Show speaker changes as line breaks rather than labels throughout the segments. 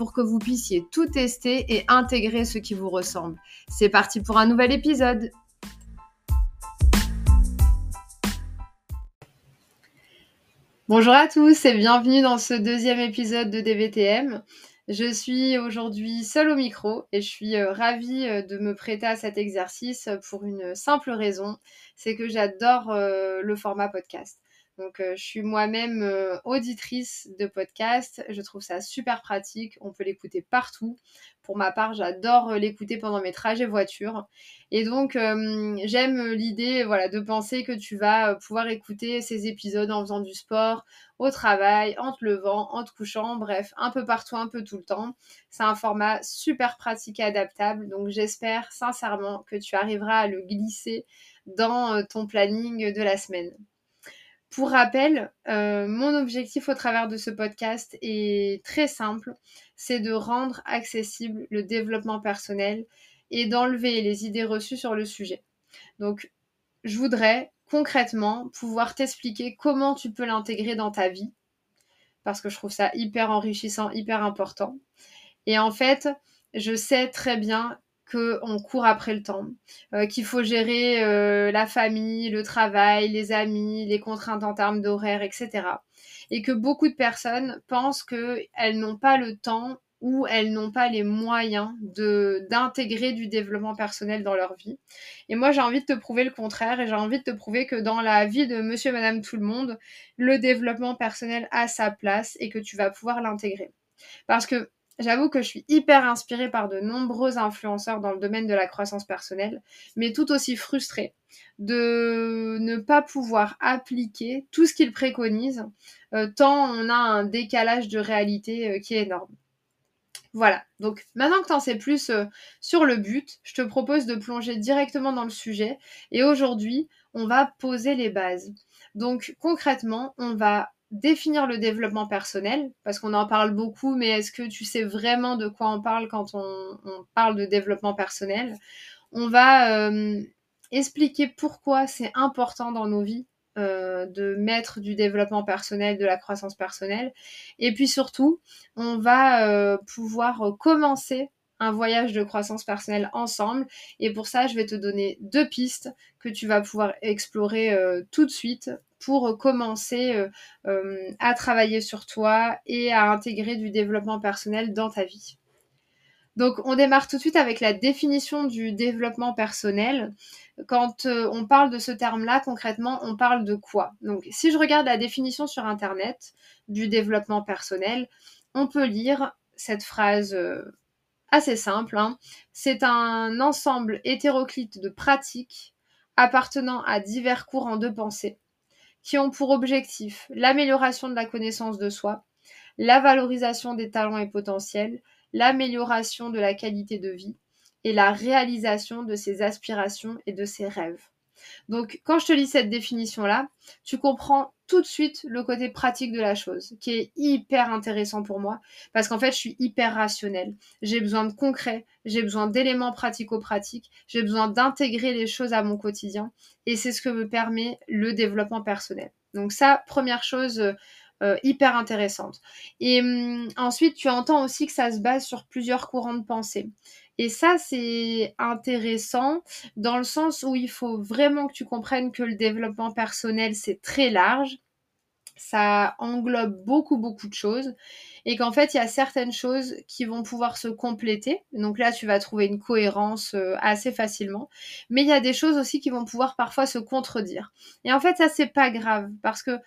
pour que vous puissiez tout tester et intégrer ce qui vous ressemble. C'est parti pour un nouvel épisode. Bonjour à tous et bienvenue dans ce deuxième épisode de DVTM. Je suis aujourd'hui seule au micro et je suis euh, ravie euh, de me prêter à cet exercice pour une simple raison, c'est que j'adore euh, le format podcast. Donc, je suis moi-même auditrice de podcast. Je trouve ça super pratique. On peut l'écouter partout. Pour ma part, j'adore l'écouter pendant mes trajets voiture. Et donc, j'aime l'idée voilà, de penser que tu vas pouvoir écouter ces épisodes en faisant du sport, au travail, en te levant, en te couchant, bref, un peu partout, un peu tout le temps. C'est un format super pratique et adaptable, donc j'espère sincèrement que tu arriveras à le glisser dans euh, ton planning de la semaine. Pour rappel, euh, mon objectif au travers de ce podcast est très simple, c'est de rendre accessible le développement personnel et d'enlever les idées reçues sur le sujet. Donc, je voudrais concrètement pouvoir t'expliquer comment tu peux l'intégrer dans ta vie, parce que je trouve ça hyper enrichissant, hyper important. Et en fait, je sais très bien qu'on court après le temps, euh, qu'il faut gérer euh, la famille, le travail, les amis, les contraintes en termes d'horaire, etc. Et que beaucoup de personnes pensent qu'elles n'ont pas le temps où elles n'ont pas les moyens d'intégrer du développement personnel dans leur vie. Et moi, j'ai envie de te prouver le contraire et j'ai envie de te prouver que dans la vie de monsieur, madame, tout le monde, le développement personnel a sa place et que tu vas pouvoir l'intégrer. Parce que j'avoue que je suis hyper inspirée par de nombreux influenceurs dans le domaine de la croissance personnelle, mais tout aussi frustrée de ne pas pouvoir appliquer tout ce qu'ils préconisent, euh, tant on a un décalage de réalité euh, qui est énorme. Voilà, donc maintenant que tu en sais plus euh, sur le but, je te propose de plonger directement dans le sujet et aujourd'hui, on va poser les bases. Donc concrètement, on va définir le développement personnel, parce qu'on en parle beaucoup, mais est-ce que tu sais vraiment de quoi on parle quand on, parle de développement personnel? On va euh, expliquer pourquoi c'est important dans nos vies euh, de mettre du développement personnel, de la croissance personnelle. Et puis surtout, on va euh, pouvoir commencer un voyage de croissance personnelle ensemble. Et pour ça, je vais te donner deux pistes que tu vas pouvoir explorer tout de suite pour commencer à travailler sur toi et à intégrer du développement personnel dans ta vie. Donc, on démarre tout de suite avec la définition du développement personnel. Quand euh, on parle de ce terme-là, concrètement, on parle de quoi? Donc, si je regarde la définition sur Internet du développement personnel, on peut lire cette phrase euh, assez simple. Hein. C'est un ensemble hétéroclite de pratiques appartenant à divers courants de pensée qui ont pour objectif l'amélioration de la connaissance de soi, la valorisation des talents et potentiels, l'amélioration de la qualité de vie et la réalisation de ses aspirations et de ses rêves. Donc, quand je te lis cette définition-là, tu comprends tout de suite le côté pratique de la chose, qui est hyper intéressant pour moi, parce qu'en fait, je suis hyper rationnelle. J'ai besoin de concret, j'ai besoin d'éléments pratico-pratiques, j'ai besoin d'intégrer les choses à mon quotidien, et c'est ce que me permet le développement personnel. Donc ça, première chose, euh, hyper intéressante. Et hum, ensuite, tu entends aussi que ça se base sur plusieurs courants de pensée. Et ça, c'est intéressant dans le sens où il faut vraiment que tu comprennes que le développement personnel, c'est très large. Ça englobe beaucoup, beaucoup de choses. Et qu'en fait, il y a certaines choses qui vont pouvoir se compléter. Donc là, tu vas trouver une cohérence euh, assez facilement. Mais il y a des choses aussi qui vont pouvoir parfois se contredire. Et en fait, ça, c'est pas grave. Parce que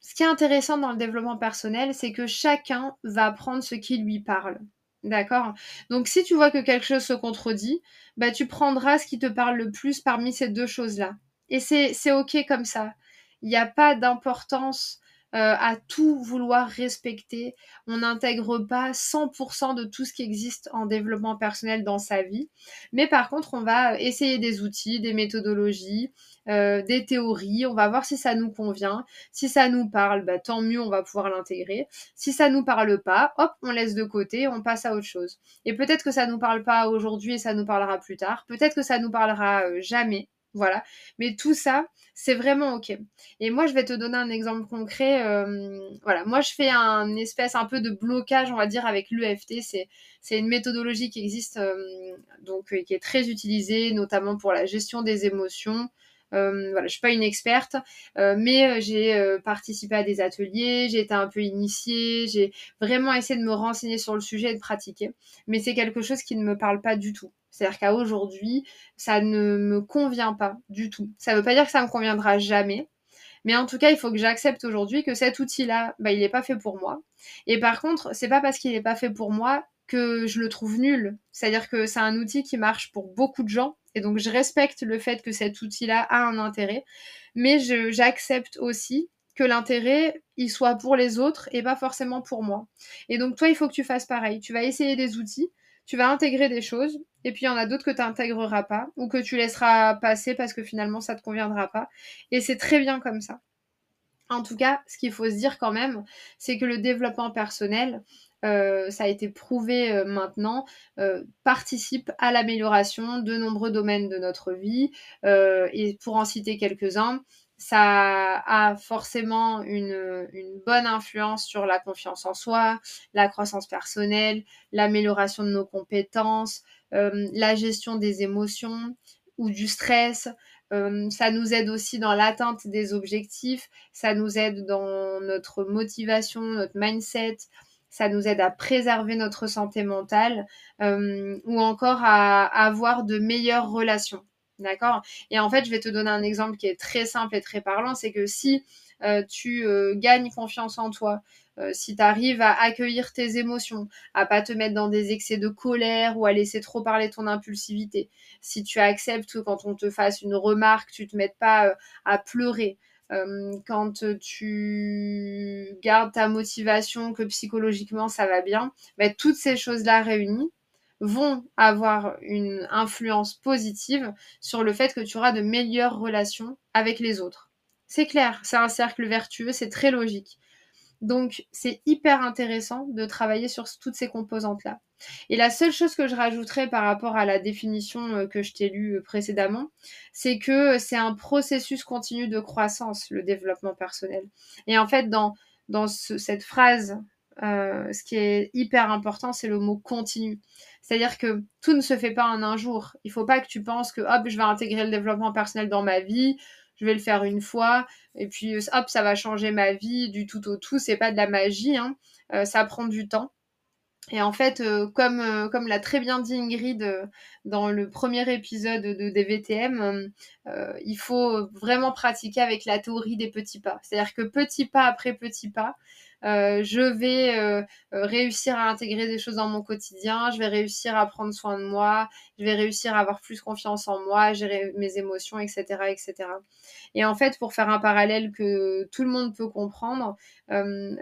ce qui est intéressant dans le développement personnel, c'est que chacun va prendre ce qui lui parle. D'accord Donc si tu vois que quelque chose se contredit, bah tu prendras ce qui te parle le plus parmi ces deux choses-là. Et c'est OK comme ça. Il n'y a pas d'importance euh, à tout vouloir respecter. On n'intègre pas 100% de tout ce qui existe en développement personnel dans sa vie. Mais par contre, on va essayer des outils, des méthodologies, euh, des théories. On va voir si ça nous convient. Si ça nous parle, bah, tant mieux, on va pouvoir l'intégrer. Si ça nous parle pas, hop, on laisse de côté, on passe à autre chose. Et peut-être que ça nous parle pas aujourd'hui et ça nous parlera plus tard. Peut-être que ça nous parlera euh, jamais. Voilà. Mais tout ça, c'est vraiment OK. Et moi, je vais te donner un exemple concret. Euh, voilà, moi, je fais un espèce un peu de blocage, on va dire, avec l'UFT. C'est, une méthodologie qui existe, euh, donc qui est très utilisée, notamment pour la gestion des émotions. Euh, voilà, je suis pas une experte, mais j'ai participé à des ateliers, j'ai été un peu initiée, j'ai vraiment essayé de me renseigner sur le sujet et de pratiquer. Mais c'est quelque chose qui ne me parle pas du tout. C'est-à-dire qu'à aujourd'hui, ça ne me convient pas du tout. Ça ne veut pas dire que ça me conviendra jamais. Mais en tout cas, il faut que j'accepte aujourd'hui que cet outil-là, bah, il n'est pas fait pour moi. Et par contre, c'est pas parce qu'il n'est pas fait pour moi que je le trouve nul. C'est-à-dire que c'est un outil qui marche pour beaucoup de gens. Et donc, je respecte le fait que cet outil-là a un intérêt. Mais j'accepte aussi que l'intérêt, il soit pour les autres et pas forcément pour moi. Et donc, toi, il faut que tu fasses pareil. Tu vas essayer des outils tu vas intégrer des choses, et puis il y en a d'autres que tu n'intégreras pas, ou que tu laisseras passer parce que finalement ça ne te conviendra pas. Et c'est très bien comme ça. En tout cas, ce qu'il faut se dire quand même, c'est que le développement personnel, euh, ça a été prouvé euh, maintenant, euh, participe à l'amélioration de nombreux domaines de notre vie. et pour en citer quelques-uns, ça a forcément une, bonne influence sur la confiance en soi, la croissance personnelle, l'amélioration de nos compétences, la gestion des émotions ou du stress. Euh, ça nous aide aussi dans l'atteinte des objectifs, ça nous aide dans notre motivation, notre mindset, ça nous aide à préserver notre santé mentale euh, ou encore à avoir de meilleures relations. D'accord? Et en fait, je vais te donner un exemple qui est très simple et très parlant, c'est que si euh, tu euh, gagnes confiance en toi, euh, si tu arrives à accueillir tes émotions, à pas te mettre dans des excès de colère ou à laisser trop parler ton impulsivité, si tu acceptes que quand on te fasse une remarque, tu te mettes pas à pleurer, quand tu gardes ta motivation, que psychologiquement ça va bien, ben, toutes ces choses-là réunies, vont avoir une influence positive sur le fait que tu auras de meilleures relations avec les autres. C'est clair, c'est un cercle vertueux, c'est très logique. Donc c'est hyper intéressant de travailler sur toutes ces composantes-là. Et la seule chose que je rajouterais par rapport à la définition euh, que je t'ai lue euh, précédemment, c'est que c'est un processus continu de croissance, le développement personnel. Et en fait, dans, dans cette phrase, euh, ce qui est hyper important, c'est le mot continu. C'est-à-dire que tout ne se fait pas en un jour. Il faut pas que tu penses que hop, je vais intégrer le développement personnel dans ma vie, je vais le faire une fois, et puis hop, ça va changer ma vie du tout au tout. C'est pas de la magie, hein. euh, ça prend du temps. Et en fait, euh, comme, euh, comme l'a très bien dit Ingrid dans le premier épisode de DVTM, il faut vraiment pratiquer avec la théorie des petits pas. C'est-à-dire que petit pas après petit pas, euh, je vais euh, euh, réussir à intégrer des choses dans mon quotidien, je vais réussir à prendre soin de moi, je vais réussir à avoir plus confiance en moi, gérer mes émotions, etc., etc. Et en fait, pour faire un parallèle que tout le monde peut comprendre,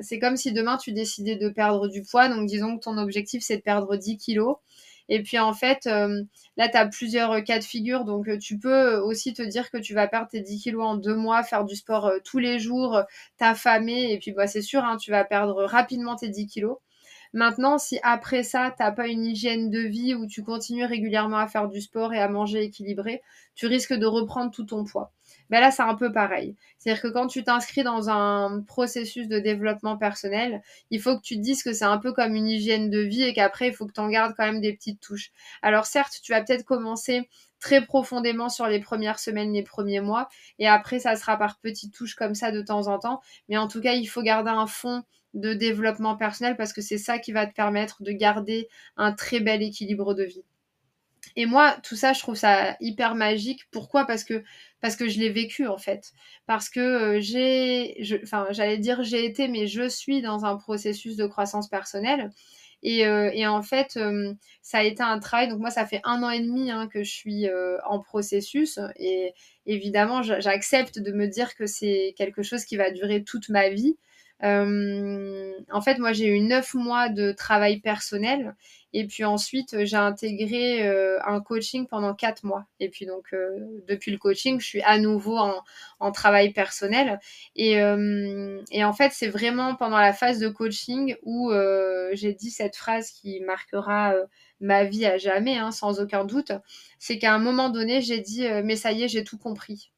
c'est comme si demain tu décidais de perdre du poids. Donc, disons que ton objectif c'est de perdre 10 kilos. Et puis en fait, euh, là, tu as plusieurs euh, cas de figure. Donc euh, tu peux aussi te dire que tu vas perdre tes 10 kilos en deux mois, faire du sport tous les jours, t'affamer. Et puis bah, c'est sûr, hein, tu vas perdre rapidement tes 10 kilos. Maintenant, si après ça, tu n'as pas une hygiène de vie où tu continues régulièrement à faire du sport et à manger équilibré, tu risques de reprendre tout ton poids ben là, c'est un peu pareil. C'est-à-dire que quand tu t'inscris dans un processus de développement personnel, il faut que tu te dises que c'est un peu comme une hygiène de vie et qu'après, il faut que tu en gardes quand même des petites touches. Alors certes, tu vas peut-être commencer très profondément sur les premières semaines, les premiers mois, et après, ça sera par petites touches comme ça de temps en temps. Mais en tout cas, il faut garder un fond de développement personnel parce que c'est ça qui va te permettre de garder un très bel équilibre de vie. Et moi, tout ça, je trouve ça hyper magique. Pourquoi? Parce que parce que je l'ai vécu en fait. Parce que euh, j'ai, enfin, j'allais dire j'ai été, mais je suis dans un processus de croissance personnelle. Et, euh, en fait, euh, ça a été un travail. Donc moi, ça fait un an et demi hein, que je suis en processus. Et évidemment, j'accepte de me dire que c'est quelque chose qui va durer toute ma vie. En fait, moi, j'ai eu neuf mois de travail personnel et puis ensuite, j'ai intégré un coaching pendant quatre mois. Et puis donc, depuis le coaching, je suis à nouveau en, travail personnel. Et, et en fait, c'est vraiment pendant la phase de coaching où j'ai dit cette phrase qui marquera ma vie à jamais, hein, sans aucun doute. C'est qu'à un moment donné, j'ai dit, mais ça y est, j'ai tout compris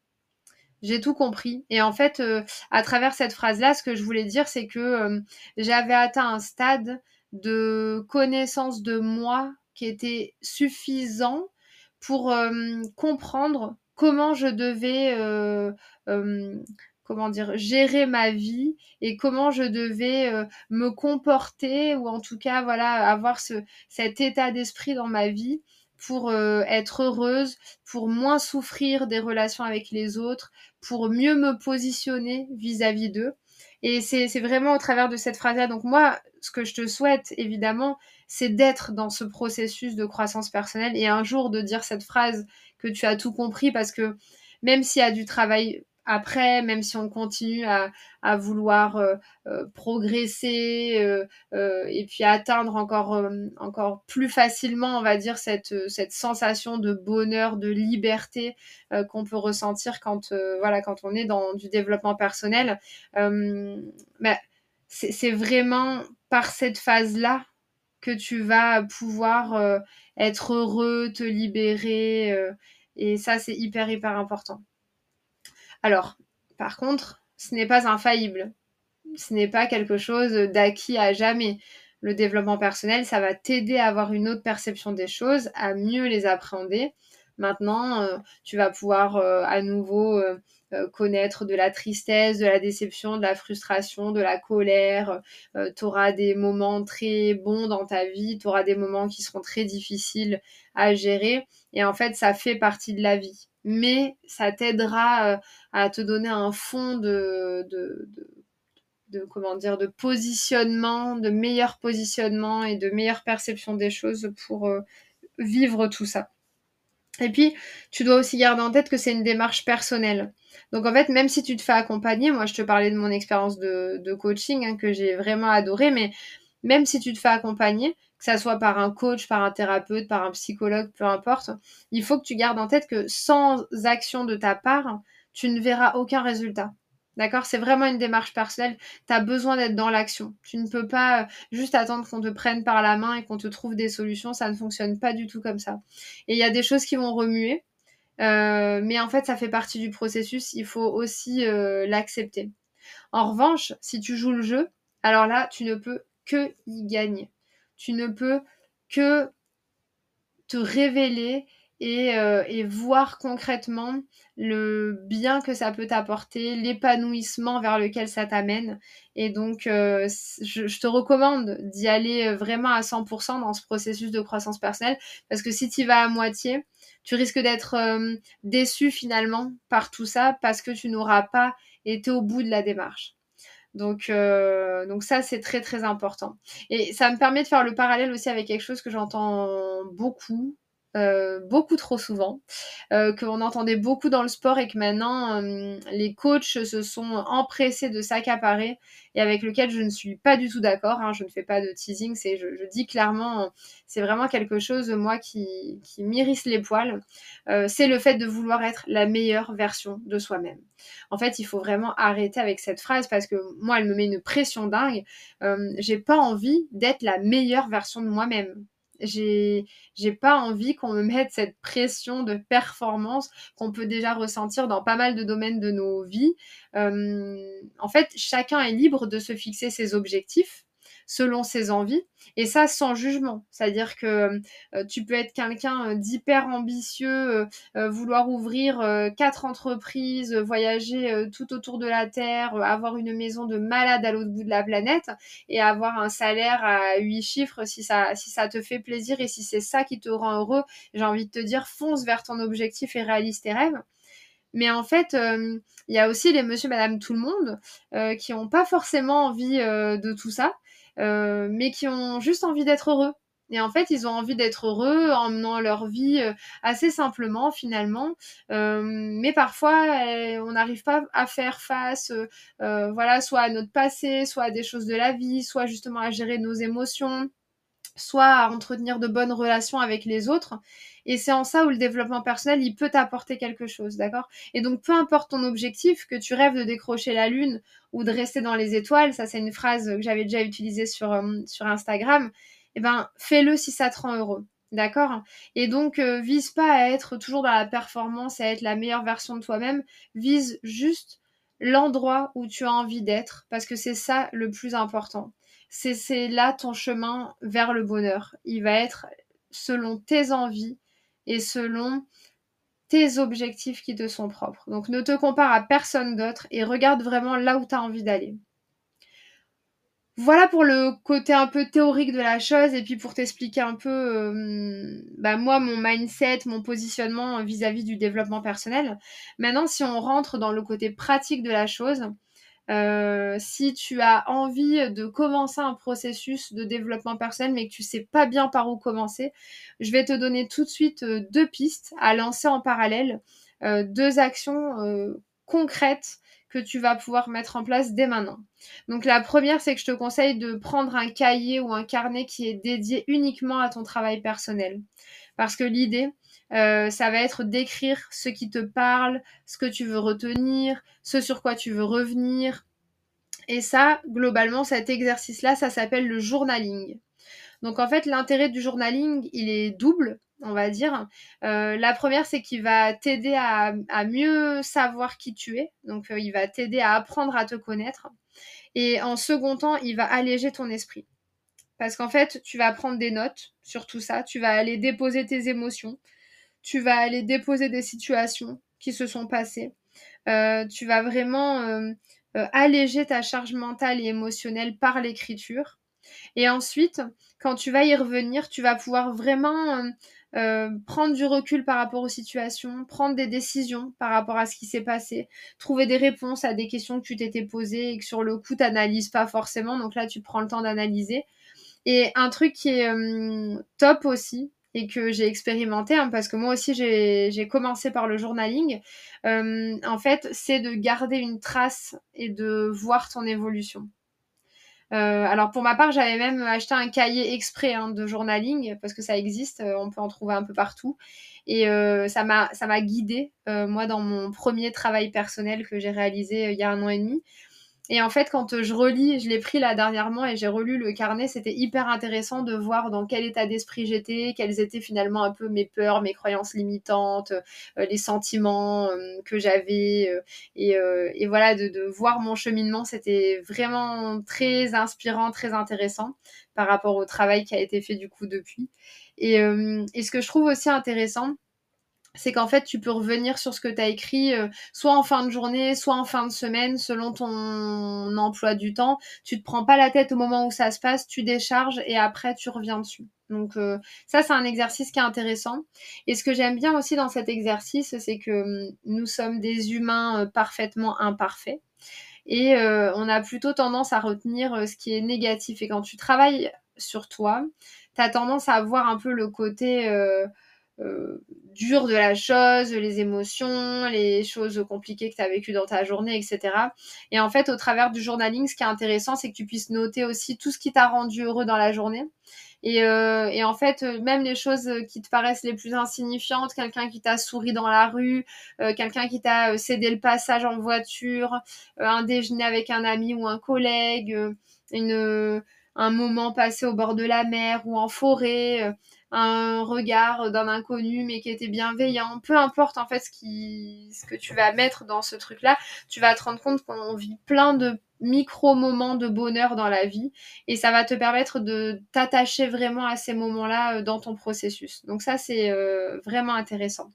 j'ai tout compris. Et en fait, euh, à travers cette phrase-là, ce que je voulais dire, c'est que euh, j'avais atteint un stade de connaissance de moi qui était suffisant pour euh, comprendre comment je devais comment dire gérer ma vie et comment je devais me comporter ou en tout cas voilà avoir ce, cet état d'esprit dans ma vie pour être heureuse, pour moins souffrir des relations avec les autres, pour mieux me positionner vis-à-vis d'eux. Et c'est vraiment au travers de cette phrase-là. Donc moi, ce que je te souhaite, évidemment, c'est d'être dans ce processus de croissance personnelle et un jour de dire cette phrase que tu as tout compris parce que même s'il y a du travail après, même si on continue à, vouloir euh, euh, progresser euh, et puis atteindre encore, encore plus facilement, on va dire, cette, sensation de bonheur, de liberté qu'on peut ressentir quand, voilà, quand on est dans du développement personnel, bah, c'est vraiment par cette phase-là que tu vas pouvoir être heureux, te libérer. et ça, c'est hyper, hyper important. Alors, par contre, ce n'est pas infaillible. Ce n'est pas quelque chose d'acquis à jamais. Le développement personnel, ça va t'aider à avoir une autre perception des choses, à mieux les appréhender. Maintenant, euh, tu vas pouvoir euh, à nouveau euh, connaître de la tristesse, de la déception, de la frustration, de la colère. tu auras des moments très bons dans ta vie, tu auras des moments qui seront très difficiles à gérer. Et en fait, ça fait partie de la vie mais ça t'aidera à te donner un fond de, de, comment dire de positionnement, de meilleur positionnement et de meilleure perception des choses pour vivre tout ça. Et puis, tu dois aussi garder en tête que c'est une démarche personnelle. Donc en fait, même si tu te fais accompagner, moi je te parlais de mon expérience de, coaching hein, que j'ai vraiment adoré, mais même si tu te fais accompagner, que ça soit par un coach, par un thérapeute, par un psychologue, peu importe, il faut que tu gardes en tête que sans action de ta part, tu ne verras aucun résultat. D'accord? C'est vraiment une démarche personnelle. Tu as besoin d'être dans l'action. Tu ne peux pas euh, juste attendre qu'on te prenne par la main et qu'on te trouve des solutions. Ça ne fonctionne pas du tout comme ça. Et il y a des choses qui vont remuer. Euh, mais en fait, ça fait partie du processus. Il faut aussi euh, l'accepter. En revanche, si tu joues le jeu, alors là, tu ne peux que y gagner tu ne peux que te révéler euh, et, voir concrètement le bien que ça peut t'apporter, l'épanouissement vers lequel ça t'amène. Et donc, euh, je, te recommande d'y aller vraiment à 100% dans ce processus de croissance personnelle, parce que si tu y vas à moitié, tu risques d'être euh, déçu finalement par tout ça, parce que tu n'auras pas été au bout de la démarche. Donc, euh, donc ça, c'est très très important. Et ça me permet de faire le parallèle aussi avec quelque chose que j'entends beaucoup euh, beaucoup trop souvent, euh, qu'on entendait beaucoup dans le sport et que maintenant euh, les coachs se sont empressés de s'accaparer et avec lequel je ne suis pas du tout d'accord. Hein, je ne fais pas de teasing, c'est, je, dis clairement, c'est vraiment quelque chose moi qui, qui m'irrisse les poils. c'est le fait de vouloir être la meilleure version de soi-même. En fait, il faut vraiment arrêter avec cette phrase parce que moi, elle me met une pression dingue. j'ai pas envie d'être la meilleure version de moi-même j'ai pas envie qu'on me mette cette pression de performance qu'on peut déjà ressentir dans pas mal de domaines de nos vies. Euh, en fait, chacun est libre de se fixer ses objectifs selon ses envies, et ça sans jugement. C'est-à-dire que euh, tu peux être quelqu'un euh, d'hyper ambitieux, euh, vouloir ouvrir quatre entreprises, voyager tout autour de la Terre, avoir une maison de malade à l'autre bout de la planète, et avoir un salaire à huit chiffres si ça, si ça te fait plaisir et si c'est ça qui te rend heureux. J'ai envie de te dire, fonce vers ton objectif et réalise tes rêves. Mais en fait, il y a aussi les monsieur, madame, tout le monde qui n'ont pas forcément envie de tout ça euh, mais qui ont juste envie d'être heureux. Et en fait, ils ont envie d'être heureux en menant leur vie euh, assez simplement finalement. Euh, mais parfois, eh, on n'arrive pas à faire face, euh, voilà, soit à notre passé, soit à des choses de la vie, soit justement à gérer nos émotions, soit à entretenir de bonnes relations avec les autres. Et c'est en ça où le développement personnel, il peut t'apporter quelque chose, d'accord? Et donc, peu importe ton objectif, que tu rêves de décrocher la lune ou de rester dans les étoiles, ça c'est une phrase que j'avais déjà utilisée sur, sur Instagram, eh ben fais-le si ça te rend heureux. D'accord? Et donc, euh, vise pas à être toujours dans la performance, à être la meilleure version de toi-même. Vise juste l'endroit où tu as envie d'être, parce que c'est ça le plus important. C'est là ton chemin vers le bonheur. Il va être selon tes envies et selon tes objectifs qui te sont propres. Donc ne te compare à personne d'autre et regarde vraiment là où tu as envie d'aller. Voilà pour le côté un peu théorique de la chose et puis pour t'expliquer un peu euh, bah moi mon mindset, mon positionnement vis-à-vis du développement personnel. Maintenant si on rentre dans le côté pratique de la chose, euh, si tu as envie de commencer un processus de développement personnel mais que tu sais pas bien par où commencer, je vais te donner tout de suite euh, deux pistes à lancer en parallèle, deux actions concrètes que tu vas pouvoir mettre en place dès maintenant. Donc la première, c'est que je te conseille de prendre un cahier ou un carnet qui est dédié uniquement à ton travail personnel. Parce que l'idée, euh, ça va être d'écrire ce qui te parle, ce que tu veux retenir, ce sur quoi tu veux revenir. Et ça, globalement, cet exercice-là, ça s'appelle le journaling. Donc en fait, l'intérêt du journaling, il est double on va dire. Euh, la première, c'est qu'il va t'aider à, mieux savoir qui tu es. Donc, euh, il va t'aider à apprendre à te connaître. Et en second temps, il va alléger ton esprit. Parce qu'en fait, tu vas prendre des notes sur tout ça. Tu vas aller déposer tes émotions. Tu vas aller déposer des situations qui se sont passées. Euh, tu vas vraiment alléger ta charge mentale et émotionnelle par l'écriture. Et ensuite, quand tu vas y revenir, tu vas pouvoir vraiment euh, prendre du recul par rapport aux situations, prendre des décisions par rapport à ce qui s'est passé, trouver des réponses à des questions que tu t'étais posées et que sur le coup, tu n'analyses pas forcément. Donc là, tu prends le temps d'analyser. Et un truc qui est euh, top aussi, et que j'ai expérimenté, hein, parce que moi aussi j'ai commencé par le journaling, euh, en fait, c'est de garder une trace et de voir ton évolution. Euh, alors pour ma part, j'avais même acheté un cahier exprès hein, de journaling parce que ça existe, euh, on peut en trouver un peu partout. Et euh, ça m'a ça m'a guidée moi dans mon premier travail personnel que j'ai réalisé il y a un an et demi. Et en fait, quand je relis, je l'ai pris là dernièrement et j'ai relu le carnet, c'était hyper intéressant de voir dans quel état d'esprit j'étais, quelles étaient finalement un peu mes peurs, mes croyances limitantes, euh, les sentiments euh, que j'avais. Euh, et, voilà, de, voir mon cheminement, c'était vraiment très inspirant, très intéressant par rapport au travail qui a été fait du coup depuis. Et, et ce que je trouve aussi intéressant, c'est qu'en fait, tu peux revenir sur ce que tu as écrit, euh, soit en fin de journée, soit en fin de semaine, selon ton emploi du temps. Tu te prends pas la tête au moment où ça se passe, tu décharges et après, tu reviens dessus. Donc euh, ça, c'est un exercice qui est intéressant. Et ce que j'aime bien aussi dans cet exercice, c'est que hum, nous sommes des humains euh, parfaitement imparfaits. Et on a plutôt tendance à retenir ce qui est négatif. Et quand tu travailles sur toi, tu as tendance à voir un peu le côté euh, dur de la chose, les émotions, les choses compliquées que tu as vécues dans ta journée, etc. Et en fait, au travers du journaling, ce qui est intéressant, c'est que tu puisses noter aussi tout ce qui t'a rendu heureux dans la journée. Et, euh, et, en fait, même les choses qui te paraissent les plus insignifiantes, quelqu'un qui t'a souri dans la rue, euh, quelqu'un qui t'a cédé le passage en voiture, un déjeuner avec un ami ou un collègue, une, un moment passé au bord de la mer ou en forêt, un regard d'un inconnu mais qui était bienveillant. Peu importe en fait ce, qui, que tu vas mettre dans ce truc-là, tu vas te rendre compte qu'on vit plein de micro-moments de bonheur dans la vie et ça va te permettre de t'attacher vraiment à ces moments-là euh, dans ton processus. Donc ça, c'est euh, vraiment intéressant.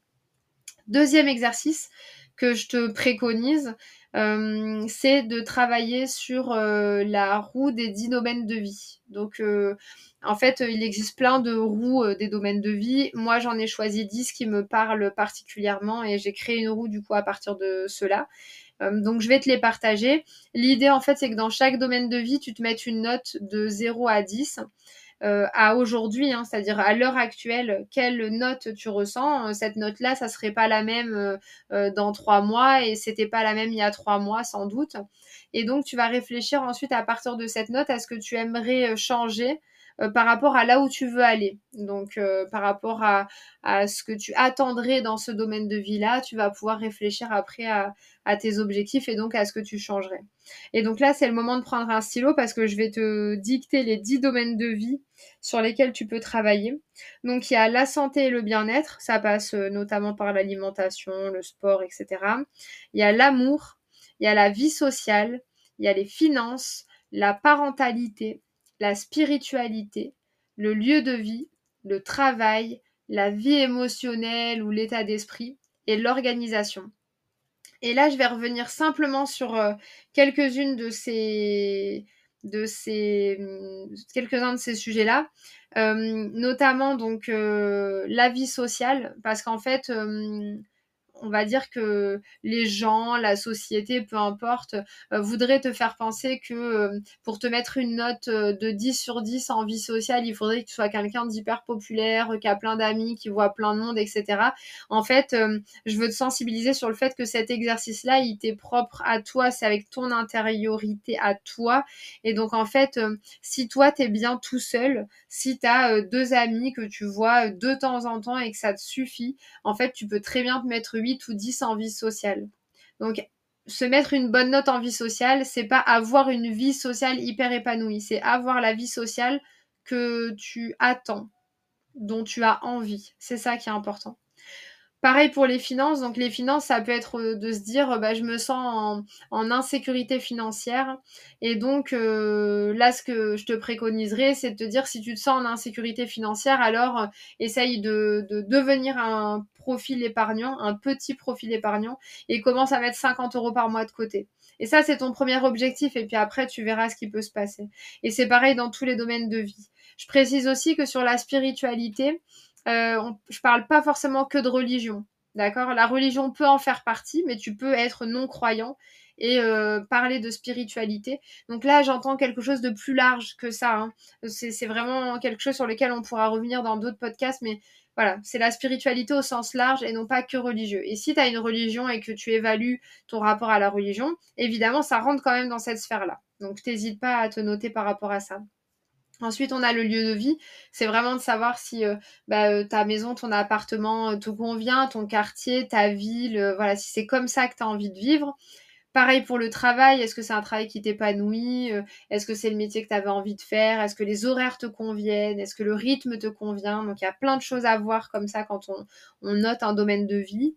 Deuxième exercice que je te préconise, euh, c'est de travailler sur la roue des dix domaines de vie. Donc, en fait, il existe plein de roues des domaines de vie. Moi, j'en ai choisi 10 qui me parlent particulièrement et j'ai créé une roue du coup à partir de cela. donc, je vais te les partager. L'idée, en fait, c'est que dans chaque domaine de vie, tu te mettes une note de 0 à 10. à aujourd'hui, hein, c'est-à-dire à, l'heure actuelle, quelle note tu ressens? Cette note-là, ça serait pas la même dans trois mois et c'était pas la même il y a trois mois sans doute. Et donc tu vas réfléchir ensuite à partir de cette note à ce que tu aimerais changer euh, par rapport à là où tu veux aller. Donc, euh, par rapport à, ce que tu attendrais dans ce domaine de vie-là, tu vas pouvoir réfléchir après à, tes objectifs et donc à ce que tu changerais. Et donc là, c'est le moment de prendre un stylo parce que je vais te dicter les 10 domaines de vie sur lesquels tu peux travailler. Donc, il y a la santé et le bien-être, ça passe euh, notamment par l'alimentation, le sport, etc. Il y a l'amour, il y a la vie sociale, il y a les finances, la parentalité, la spiritualité, le lieu de vie, le travail, la vie émotionnelle ou l'état d'esprit et l'organisation. Et là, je vais revenir simplement sur euh, quelques-unes de ces, de ces, quelques-uns de ces sujets-là, euh, notamment donc euh, la vie sociale, parce qu'en fait, on va dire que les gens, la société, peu importe, euh, voudraient te faire penser que euh, pour te mettre une note euh, de 10 sur 10 en vie sociale, il faudrait que tu sois quelqu'un d'hyper populaire, qui a plein d'amis, qui voit plein de monde, etc. En fait, je veux te sensibiliser sur le fait que cet exercice-là, il t'est propre à toi, c'est avec ton intériorité à toi. Et donc, en fait, si toi, t'es bien tout seul, si tu as deux amis que tu vois de temps en temps et que ça te suffit, en fait, tu peux très bien te mettre 8 ou 10 en vie sociale. Donc, se mettre une bonne note en vie sociale, c'est pas avoir une vie sociale hyper épanouie, c'est avoir la vie sociale que tu attends, dont tu as envie. C'est ça qui est important. Pareil pour les finances. Donc les finances, ça peut être euh, de se dire, euh, bah, je me sens en, insécurité financière. Et donc euh, là, ce que je te préconiserais, c'est de te dire, si tu te sens en insécurité financière, alors essaye de, de, devenir un profil épargnant, un petit profil épargnant, et commence à mettre 50 euros par mois de côté. Et ça, c'est ton premier objectif. Et puis après, tu verras ce qui peut se passer. Et c'est pareil dans tous les domaines de vie. Je précise aussi que sur la spiritualité, euh, je parle pas forcément que de religion. D'accord? La religion peut en faire partie, mais tu peux être non-croyant et euh, parler de spiritualité. Donc là, j'entends quelque chose de plus large que ça. Hein. C'est vraiment quelque chose sur lequel on pourra revenir dans d'autres podcasts, mais voilà, c'est la spiritualité au sens large et non pas que religieux. Et si tu as une religion et que tu évalues ton rapport à la religion, évidemment, ça rentre quand même dans cette sphère-là. Donc, n'hésite pas à te noter par rapport à ça. Ensuite, on a le lieu de vie. C'est vraiment de savoir si euh, bah, euh, ta maison, ton appartement euh, te convient, ton quartier, ta ville, voilà, si c'est comme ça que tu as envie de vivre. Pareil pour le travail, est-ce que c'est un travail qui t'épanouit Est-ce que c'est le métier que tu avais envie de faire Est-ce que les horaires te conviennent Est-ce que le rythme te convient? Donc il y a plein de choses à voir comme ça quand on, on note un domaine de vie.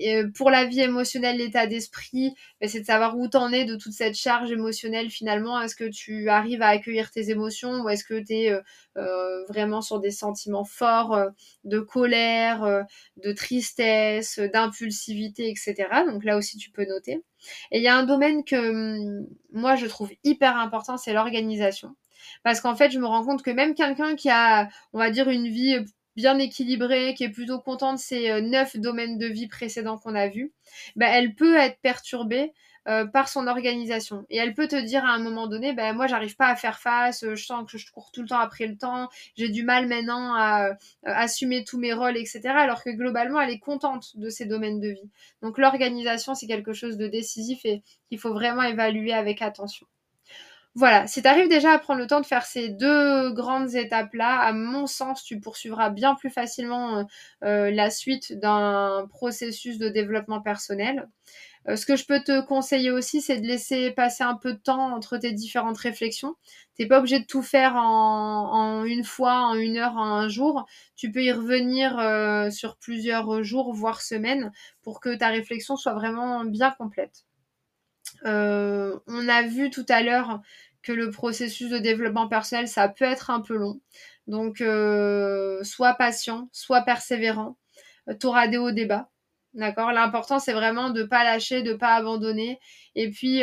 Euh, pour la vie émotionnelle, l'état d'esprit, ben, c'est de savoir où t'en es de toute cette charge émotionnelle finalement. Est-ce que tu arrives à accueillir tes émotions ou est-ce que tu es euh, euh, vraiment sur des sentiments forts de colère, de tristesse, d'impulsivité, etc. Donc là aussi, tu peux noter. Et il y a un domaine que hum, moi, je trouve hyper important, c'est l'organisation. Parce qu'en fait, je me rends compte que même quelqu'un qui a, on va dire, une vie bien équilibrée, qui est plutôt contente de ces euh, neuf domaines de vie précédents qu'on a vus, bah, elle peut être perturbée euh, par son organisation. Et elle peut te dire à un moment donné, ben moi j'arrive pas à faire face, euh, je sens que je cours tout le temps après le temps, j'ai du mal maintenant à assumer tous mes rôles, etc. Alors que globalement, elle est contente de ces domaines de vie. Donc l'organisation, c'est quelque chose de décisif et qu'il faut vraiment évaluer avec attention. Voilà, si tu arrives déjà à prendre le temps de faire ces deux grandes étapes-là, à mon sens, tu poursuivras bien plus facilement euh, euh, la suite d'un processus de développement personnel. Euh, ce que je peux te conseiller aussi, c'est de laisser passer un peu de temps entre tes différentes réflexions. T'es pas obligé de tout faire en, une fois, en une heure, en un jour. Tu peux y revenir sur plusieurs jours, voire semaines, pour que ta réflexion soit vraiment bien complète. Euh, on a vu tout à l'heure que le processus de développement personnel, ça peut être un peu long. Donc, euh, sois patient, sois persévérant. Euh, tu auras des hauts débats. D'accord? L'important, c'est vraiment de ne pas lâcher, de ne pas abandonner. Et puis,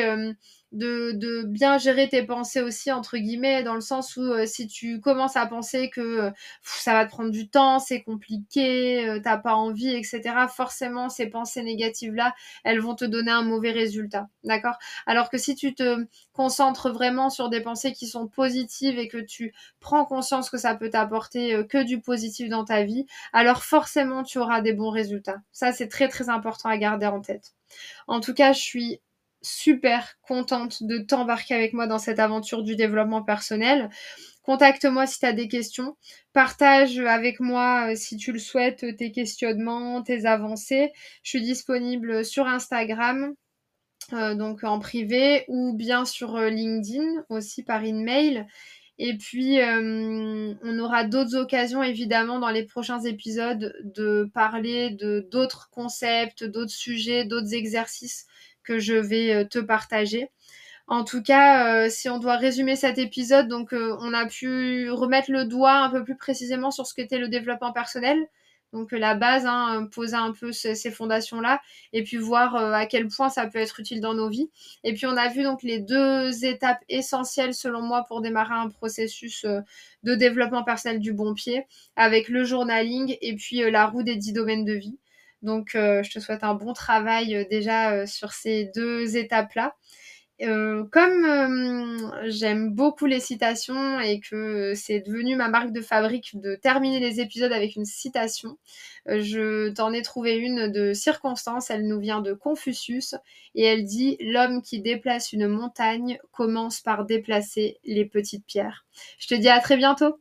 de, bien gérer tes pensées aussi, entre guillemets, dans le sens où euh, si tu commences à penser que euh, ça va te prendre du temps, c'est compliqué, euh, t'as pas envie, etc., forcément, ces pensées négatives-là, elles vont te donner un mauvais résultat. D'accord? Alors que si tu te concentres vraiment sur des pensées qui sont positives et que tu prends conscience que ça peut t'apporter que du positif dans ta vie, alors forcément, tu auras des bons résultats. Ça, c'est très, très important à garder en tête. En tout cas, je suis super contente de t'embarquer avec moi dans cette aventure du développement personnel. Contacte-moi si tu as des questions. Partage avec moi, euh, si tu le souhaites, tes questionnements, tes avancées. Je suis disponible sur Instagram, euh, donc en privé, ou bien sur euh, LinkedIn, aussi par email. Et puis, on aura d'autres occasions, évidemment, dans les prochains épisodes, de parler de d'autres concepts, d'autres sujets, d'autres exercices je vais euh, te partager. En tout cas, euh, si on doit résumer cet épisode, donc euh, on a pu remettre le doigt un peu plus précisément sur ce qu'était le développement personnel. Donc la base, hein, poser un peu ces, fondations-là, et puis voir à quel point ça peut être utile dans nos vies. Et puis on a vu donc les deux étapes essentielles selon moi pour démarrer un processus de développement personnel du bon pied, avec le journaling et puis la roue des dix domaines de vie. Donc, euh, je te souhaite un bon travail euh, déjà euh, sur ces deux étapes-là. comme j'aime beaucoup les citations et que c'est devenu ma marque de fabrique de terminer les épisodes avec une citation, je t'en ai trouvé une de circonstance. Elle nous vient de Confucius et elle dit L'homme qui déplace une montagne commence par déplacer les petites pierres. Je te dis à très bientôt.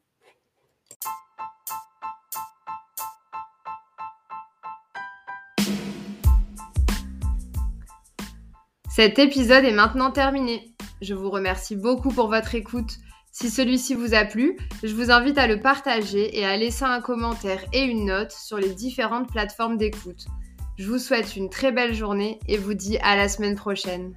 Cet épisode est maintenant terminé. Je vous remercie beaucoup pour votre écoute. Si celui-ci vous a plu, je vous invite à le partager et à laisser un commentaire et une note sur les différentes plateformes d'écoute. Je vous souhaite une très belle journée et vous dis à la semaine prochaine.